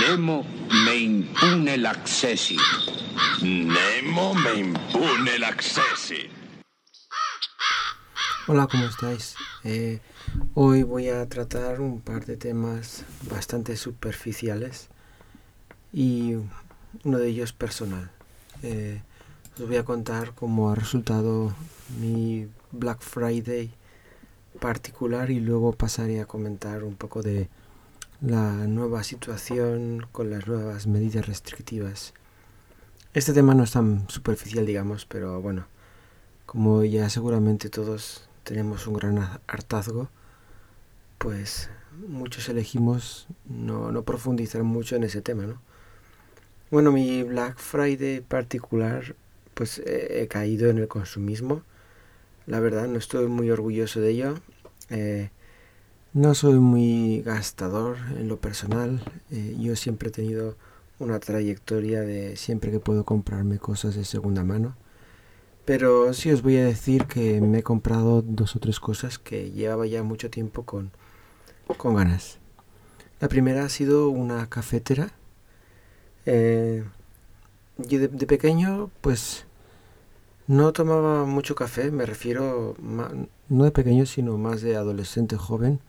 Nemo me impune l'accessi. Nemo me impune l'accessi. Hola, ¿cómo estáis? Eh, hoy voy a tratar un par de temas bastante superficiales y uno de ellos personal. Eh, os voy a contar cómo ha resultado mi Black Friday particular y luego pasaré a comentar un poco de la nueva situación con las nuevas medidas restrictivas. Este tema no es tan superficial, digamos, pero bueno, como ya seguramente todos tenemos un gran hartazgo, pues muchos elegimos no, no profundizar mucho en ese tema, ¿no? Bueno, mi Black Friday particular, pues he caído en el consumismo. La verdad, no estoy muy orgulloso de ello. Eh, no soy muy gastador en lo personal. Eh, yo siempre he tenido una trayectoria de siempre que puedo comprarme cosas de segunda mano. Pero sí os voy a decir que me he comprado dos o tres cosas que llevaba ya mucho tiempo con, con ganas. La primera ha sido una cafetera eh, yo de, pequeño, pues no tomaba mucho café, me refiero no de pequeño, sino más de adolescente joven.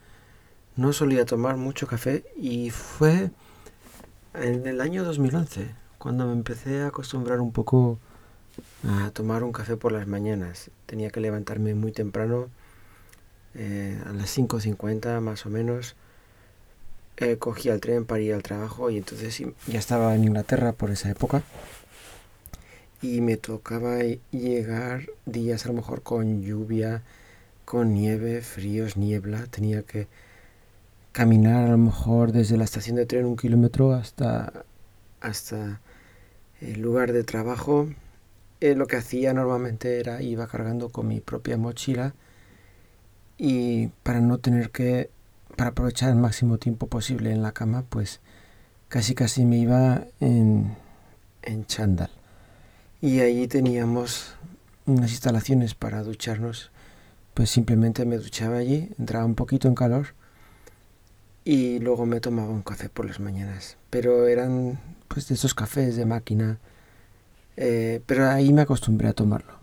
No solía tomar mucho café y fue en el año 2011 cuando me empecé a acostumbrar un poco a tomar un café por las mañanas. Tenía que levantarme muy temprano, eh, a las 5.50 más o menos eh, cogía el tren para ir al trabajo y entonces ya estaba en Inglaterra por esa época y me tocaba llegar días a lo mejor con lluvia, con nieve, fríos, niebla. Tenía que caminar a lo mejor desde la estación de tren un kilómetro hasta, hasta el lugar de trabajo. Eh, lo que hacía normalmente era iba cargando con mi propia mochila y para no tener que para aprovechar el máximo tiempo posible en la cama, pues casi casi me iba en, en chándal. Y allí teníamos unas instalaciones para ducharnos. Pues simplemente me duchaba allí, entraba un poquito en calor y luego me tomaba un café por las mañanas. Pero eran pues de esos cafés de máquina. Eh, pero ahí me acostumbré a tomarlo.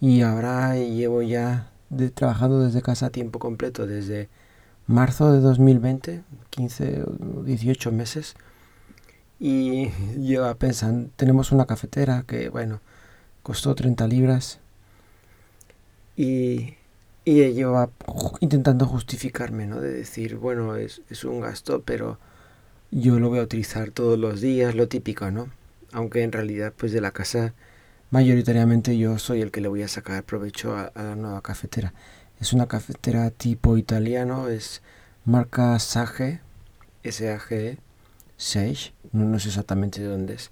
Y ahora llevo ya trabajando desde casa a tiempo completo, desde marzo de 2020, 15 o 18 meses. Y yo pensando, tenemos una cafetera que, bueno, costó 30 libras. Y, y yo intentando justificarme, ¿no? De decir, bueno, es, es un gasto, pero yo lo voy a utilizar todos los días, lo típico, ¿no? Aunque en realidad, pues de la casa, mayoritariamente yo soy el que le voy a sacar provecho a la nueva cafetera. Es una cafetera tipo italiano, es marca Sage, S-A-G, Sage, no, sé exactamente de dónde es.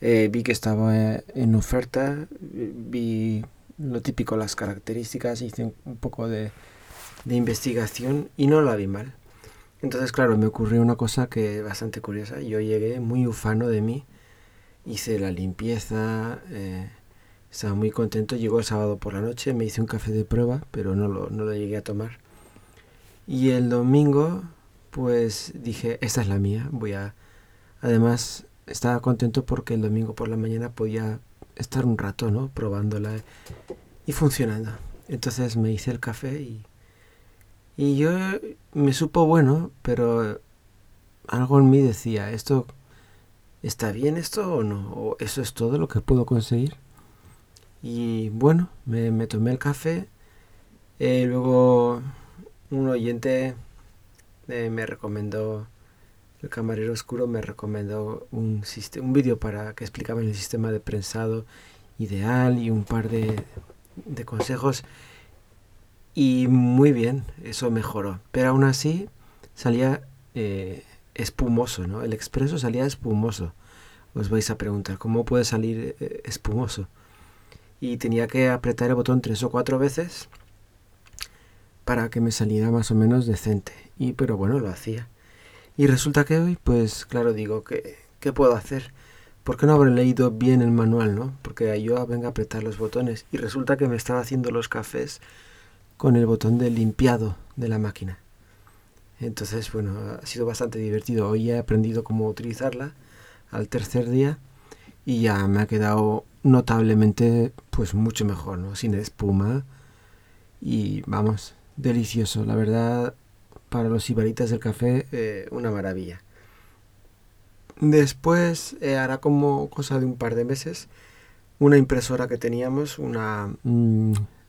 Eh, vi que estaba eh, en oferta, vi lo típico, las características, hice un poco de, de investigación y no la vi mal. Entonces, claro, me ocurrió una cosa que bastante curiosa. Yo llegué muy ufano de mí, hice la limpieza, eh, estaba muy contento. Llegó el sábado por la noche, me hice un café de prueba, pero no lo, no lo llegué a tomar. Y el domingo, pues dije, esta es la mía. Voy a... Además, estaba contento porque el domingo por la mañana podía estar un rato, ¿no? Probándola y funcionando. Entonces me hice el café y, y yo me supo bueno, pero algo en mí decía, ¿esto está bien esto o no? ¿O eso es todo lo que puedo conseguir? Y bueno, me, tomé el café. Eh, luego un oyente eh, me recomendó, el camarero oscuro me recomendó un, un vídeo para que explicaba el sistema de prensado ideal y un par de, consejos. Y muy bien, eso mejoró. Pero aún así salía eh, espumoso, ¿no? El expreso salía espumoso. Os vais a preguntar, ¿cómo puede salir espumoso? y tenía que apretar el botón tres o cuatro veces para que me saliera más o menos decente. Y pero bueno, lo hacía. Y resulta que hoy, pues claro, digo, que ¿qué puedo hacer? ¿Por qué no habré leído bien el manual, no? Porque yo vengo a apretar los botones y resulta que me estaba haciendo los cafés con el botón de limpiado de la máquina. Entonces, bueno, ha sido bastante divertido. Hoy he aprendido cómo utilizarla al tercer día y ya me ha quedado notablemente pues mucho mejor, ¿no? Sin espuma y vamos, delicioso. La verdad, para los ibaritas del café, eh, una maravilla. Después, eh, hará como cosa de un par de meses, una impresora que teníamos, una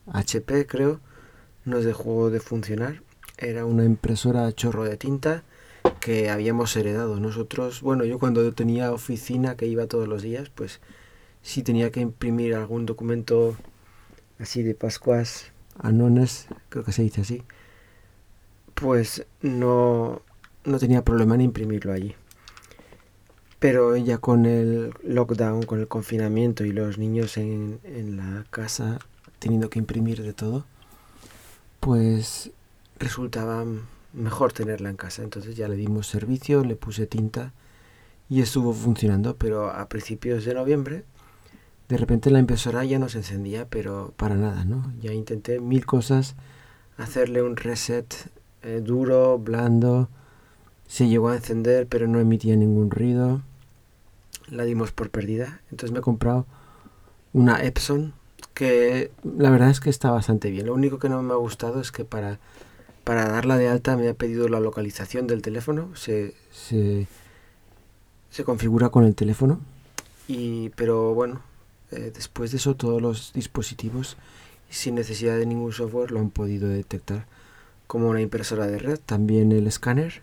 HP mm, creo, nos dejó de funcionar. Era una impresora a chorro de tinta que habíamos heredado nosotros. Bueno, yo cuando tenía oficina que iba todos los días, pues si tenía que imprimir algún documento así de Pascuas Anones, creo que se dice así, pues no, no tenía problema en imprimirlo allí. Pero ya con el lockdown, con el confinamiento y los niños en, en la casa teniendo que imprimir de todo, pues resultaba mejor tenerla en casa. Entonces ya le dimos servicio, le puse tinta y estuvo funcionando, pero a principios de noviembre de repente la impresora ya no se encendía, pero para nada, ¿no? Ya intenté mil cosas, hacerle un reset eh, duro, blando, se llegó a encender, pero no emitía ningún ruido. La dimos por perdida. Entonces me he comprado una Epson que la verdad es que está bastante bien. Lo único que no me ha gustado es que para, para darla de alta me ha pedido la localización del teléfono. Se, se, se configura con el teléfono. Y, pero bueno, eh, después de eso todos los dispositivos sin necesidad de ningún software lo han podido detectar como una impresora de red, también el escáner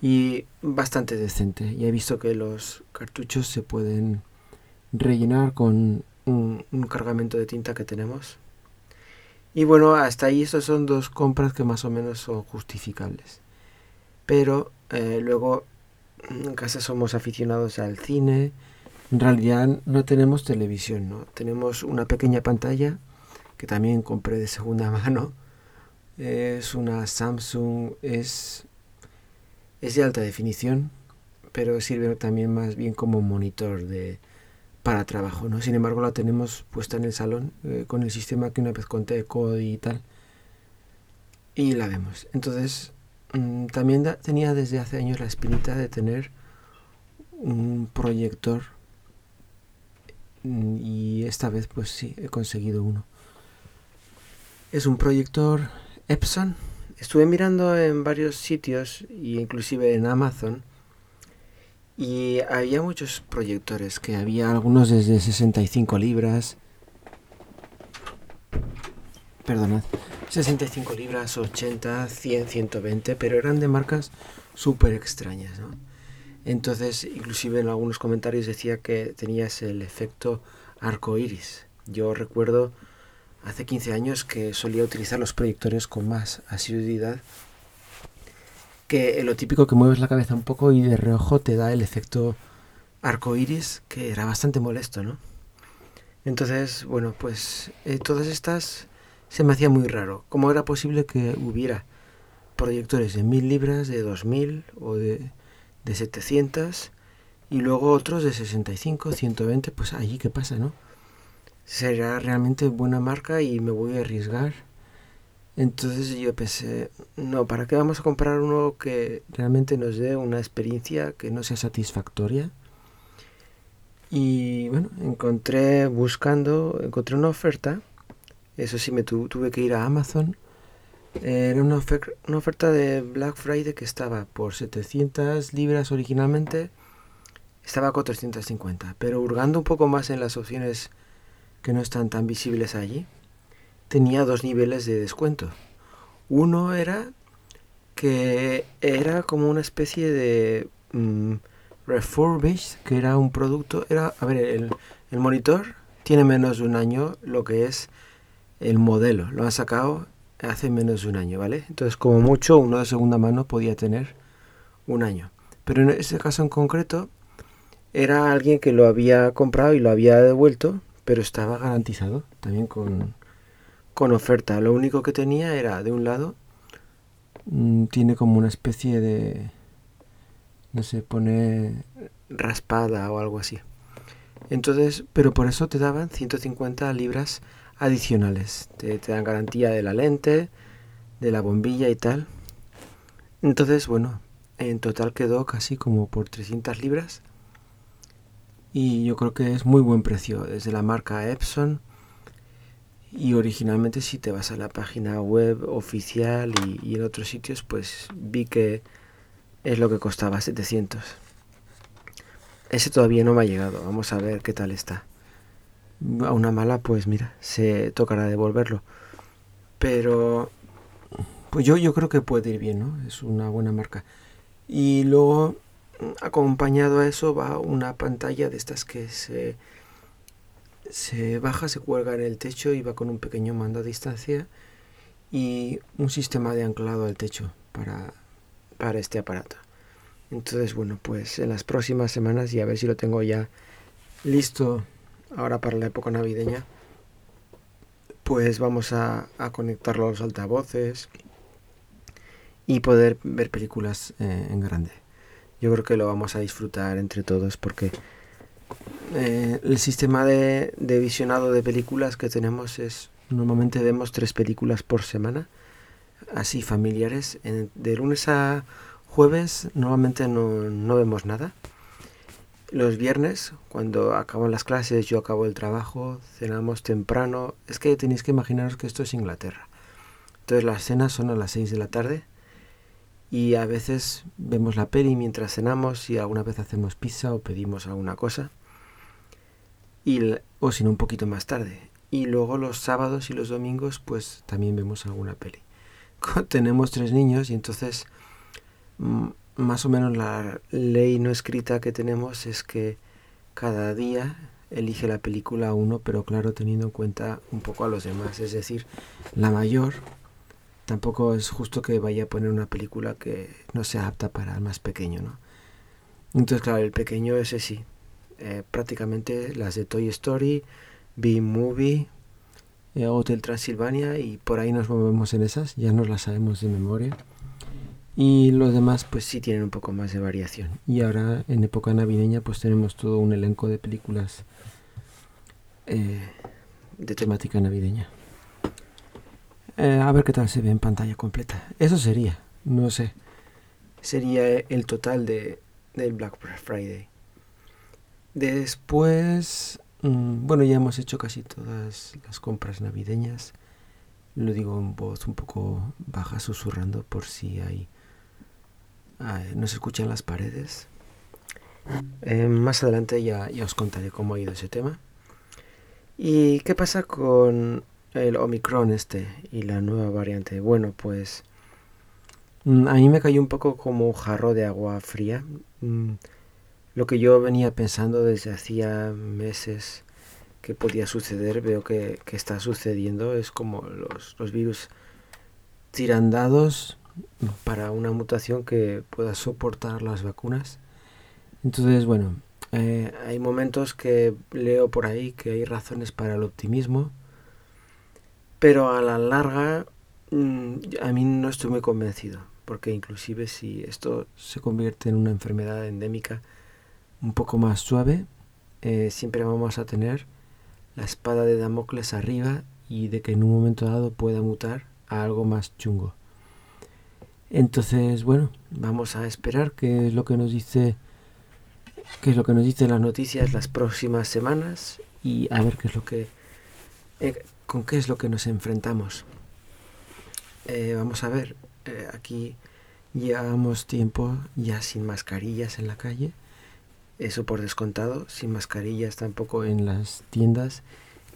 y bastante decente. Ya he visto que los cartuchos se pueden rellenar con un, cargamento de tinta que tenemos. Y bueno, hasta ahí estos son dos compras que más o menos son justificables. Pero eh, luego en casa somos aficionados al cine, en realidad no tenemos televisión, ¿no? Tenemos una pequeña pantalla que también compré de segunda mano. Es una Samsung, es, es de alta definición, pero sirve también más bien como monitor de, para trabajo, ¿no? Sin embargo la tenemos puesta en el salón eh, con el sistema que una vez conté, Code y tal. Y la vemos. Entonces, mm, también tenía desde hace años la espinita de tener un proyector Mm, y esta vez pues sí, he conseguido uno. Es un proyector Epson. Estuve mirando en varios sitios, y inclusive en Amazon, y había muchos proyectores, que había algunos desde 65 libras. Perdonad. 65 libras, 80, 100, 120, pero eran de marcas súper extrañas, ¿no? Entonces, inclusive en algunos comentarios decía que tenías el efecto arco iris. Yo recuerdo hace 15 años que solía utilizar los proyectores con más asiduidad. Que lo típico que mueves la cabeza un poco y de reojo te da el efecto arco iris, que era bastante molesto, ¿no? Entonces, bueno, pues eh, todas estas se me hacía muy raro. ¿Cómo era posible que hubiera proyectores de 1000 libras, de 2000 o de de 700 y luego otros de 65, 120, pues allí qué pasa, ¿no? Será realmente buena marca y me voy a arriesgar. Entonces yo pensé, no, ¿para qué vamos a comprar uno que realmente nos dé una experiencia que no sea satisfactoria? Y bueno, encontré buscando, encontré una oferta. Eso sí, me tuve que ir a Amazon era una, oferta de Black Friday que estaba por 700 libras originalmente, estaba a 450, pero hurgando un poco más en las opciones que no están tan visibles allí, tenía dos niveles de descuento. Uno era que era como una especie de mm, refurbished, que era un producto, era, a ver, el, el monitor tiene menos de un año lo que es el modelo, lo han sacado hace menos de un año, ¿vale? Entonces, como mucho, uno de segunda mano podía tener un año. Pero en ese caso en concreto, era alguien que lo había comprado y lo había devuelto, pero estaba garantizado también con, con oferta. Lo único que tenía era, de un lado, mm, tiene como una especie de, no sé, pone raspada o algo así. Entonces, pero por eso te daban 150 libras adicionales. Te, dan garantía de la lente, de la bombilla y tal. Entonces, bueno, en total quedó casi como por 300 libras. Y yo creo que es muy buen precio, desde la marca Epson. Y originalmente si te vas a la página web oficial y, en otros sitios, pues vi que es lo que costaba 700. Ese todavía no me ha llegado, vamos a ver qué tal está. A una mala, pues mira, se tocará devolverlo. Pero pues yo, yo creo que puede ir bien, ¿no? Es una buena marca. Y luego, acompañado a eso, va una pantalla de estas que se, se baja, se cuelga en el techo y va con un pequeño mando a distancia y un sistema de anclado al techo para, para este aparato. Entonces, bueno, pues en las próximas semanas y a ver si lo tengo ya listo ahora para la época navideña, pues vamos a, conectarlo a los altavoces y poder ver películas eh, en grande. Yo creo que lo vamos a disfrutar entre todos porque eh, el sistema de, visionado de películas que tenemos es normalmente vemos tres películas por semana, así familiares. de lunes a jueves normalmente no, no vemos nada. Los viernes, cuando acaban las clases, yo acabo el trabajo, cenamos temprano. Es que tenéis que imaginaros que esto es Inglaterra. Entonces las cenas son a las 6 de la tarde y a veces vemos la peli mientras cenamos y alguna vez hacemos pizza o pedimos alguna cosa y, o si no un poquito más tarde. Y luego los sábados y los domingos pues también vemos alguna peli. Tenemos tres niños y entonces más o menos la ley no escrita que tenemos es que cada día elige la película uno pero claro teniendo en cuenta un poco a los demás. Es decir la mayor tampoco es justo que vaya a poner una película que no sea apta para el más pequeño, ¿no? Entonces, claro, el pequeño ese sí. Eh, prácticamente las de Toy Story, B-Movie, eh, Hotel Transilvania y por ahí nos movemos en esas, ya nos las sabemos de memoria. Y los demás pues sí tienen un poco más de variación. Y ahora en época navideña pues tenemos todo un elenco de películas eh, de temática navideña. Eh, a ver qué tal se ve en pantalla completa. Eso sería, no sé. Sería el total de, del Black Friday. Después, mm, bueno, ya hemos hecho casi todas las compras navideñas. Lo digo en voz un poco baja, susurrando por si hay... no se escuchan las paredes. Eh, más adelante ya, ya os contaré cómo ha ido ese tema. ¿Y qué pasa con el Omicron este y la nueva variante. Bueno, pues mm, a mí me cayó un poco como jarro de agua fría. Mm, lo que yo venía pensando desde hacía meses que podía suceder, veo que, está sucediendo. Es como los, los virus tirandados para una mutación que pueda soportar las vacunas. Entonces, bueno, eh, hay momentos que leo por ahí que hay razones para el optimismo pero a la larga mm, a mí no estoy muy convencido, porque inclusive si esto se convierte en una enfermedad endémica un poco más suave, eh, siempre vamos a tener la espada de Damocles arriba y de que en un momento dado pueda mutar a algo más chungo. Entonces, bueno, vamos a esperar qué es lo que nos dice qué es lo que nos dicen las noticias las próximas semanas y a ver qué es lo que eh, ¿Con qué es lo que nos enfrentamos? Eh, vamos a ver, eh, aquí llevamos tiempo ya sin mascarillas en la calle, eso por descontado, sin mascarillas tampoco en las tiendas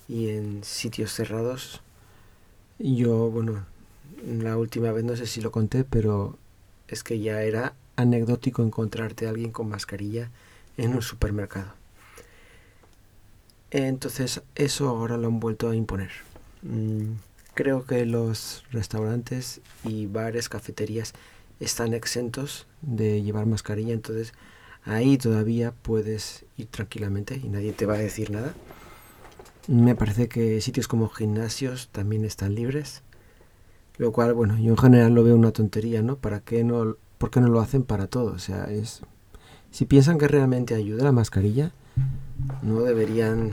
y en sitios cerrados. Yo, bueno, la última vez no sé si lo conté, pero es que ya era anecdótico encontrarte a alguien con mascarilla en un supermercado. Entonces eso ahora lo han vuelto a imponer. Mm, creo que los restaurantes y bares, cafeterías están exentos de llevar mascarilla, entonces ahí todavía puedes ir tranquilamente y nadie te va a decir nada. Me parece que sitios como gimnasios también están libres, lo cual, bueno, yo en general lo veo una tontería, ¿no? ¿Para qué no, ¿Por qué no lo hacen para todo? O sea, es... Si piensan que realmente ayuda la mascarilla, no deberían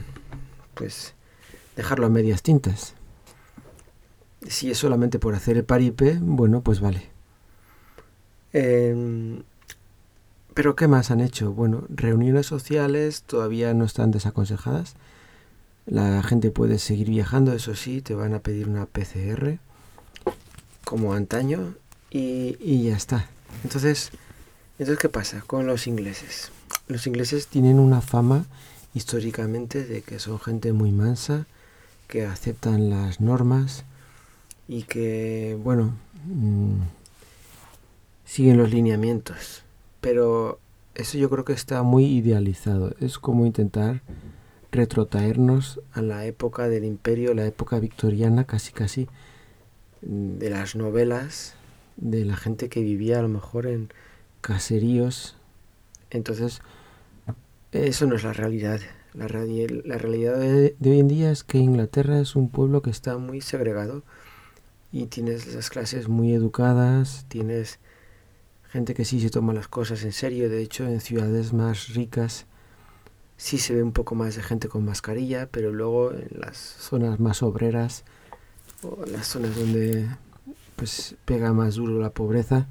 pues dejarlo a medias tintas. Si es solamente por hacer el paripé, bueno, pues vale. Em, pero ¿qué más han hecho? Bueno, reuniones sociales todavía no están desaconsejadas. La gente puede seguir viajando, eso sí, te van a pedir una PCR como antaño y, y ya está. Entonces, entonces, ¿qué pasa con los ingleses? Los ingleses tienen una fama históricamente de que son gente muy mansa, que aceptan las normas y que, bueno, mm, siguen los lineamientos. Pero eso yo creo que está muy idealizado. Es como intentar retrotraernos a la época del imperio, la época victoriana, casi casi, mm, de las novelas, de la gente que vivía a lo mejor en caseríos. Entonces, eso no es la realidad. La, la realidad de, hoy en día es que Inglaterra es un pueblo que está muy segregado y tienes las clases muy educadas, tienes gente que sí se toma las cosas en serio. De hecho, en ciudades más ricas sí se ve un poco más de gente con mascarilla, pero luego en las zonas más obreras o las zonas donde pues pega más duro la pobreza,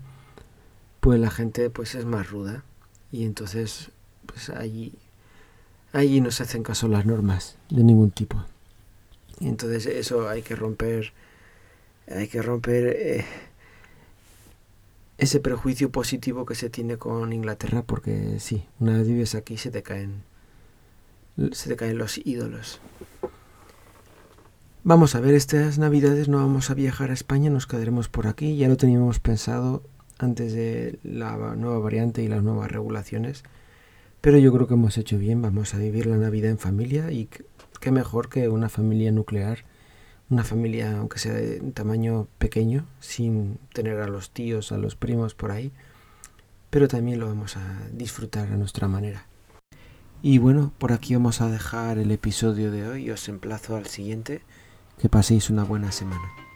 pues la gente pues es más ruda y entonces pues allí allí no se hacen caso las normas de ningún tipo. Y entonces eso hay que romper hay que romper eh, ese prejuicio positivo que se tiene con Inglaterra porque sí, una vez vives aquí se te caen se te caen los ídolos. Vamos a ver, estas navidades no vamos a viajar a España, nos quedaremos por aquí, ya lo teníamos pensado antes de la nueva variante y las nuevas regulaciones, pero yo creo que hemos hecho bien, vamos a vivir la Navidad en familia y qué mejor que una familia nuclear una familia, aunque sea de tamaño pequeño, sin tener a los tíos, a los primos por ahí, pero también lo vamos a disfrutar a nuestra manera. Y bueno, por aquí vamos a dejar el episodio de hoy, os emplazo al siguiente, que paséis una buena semana.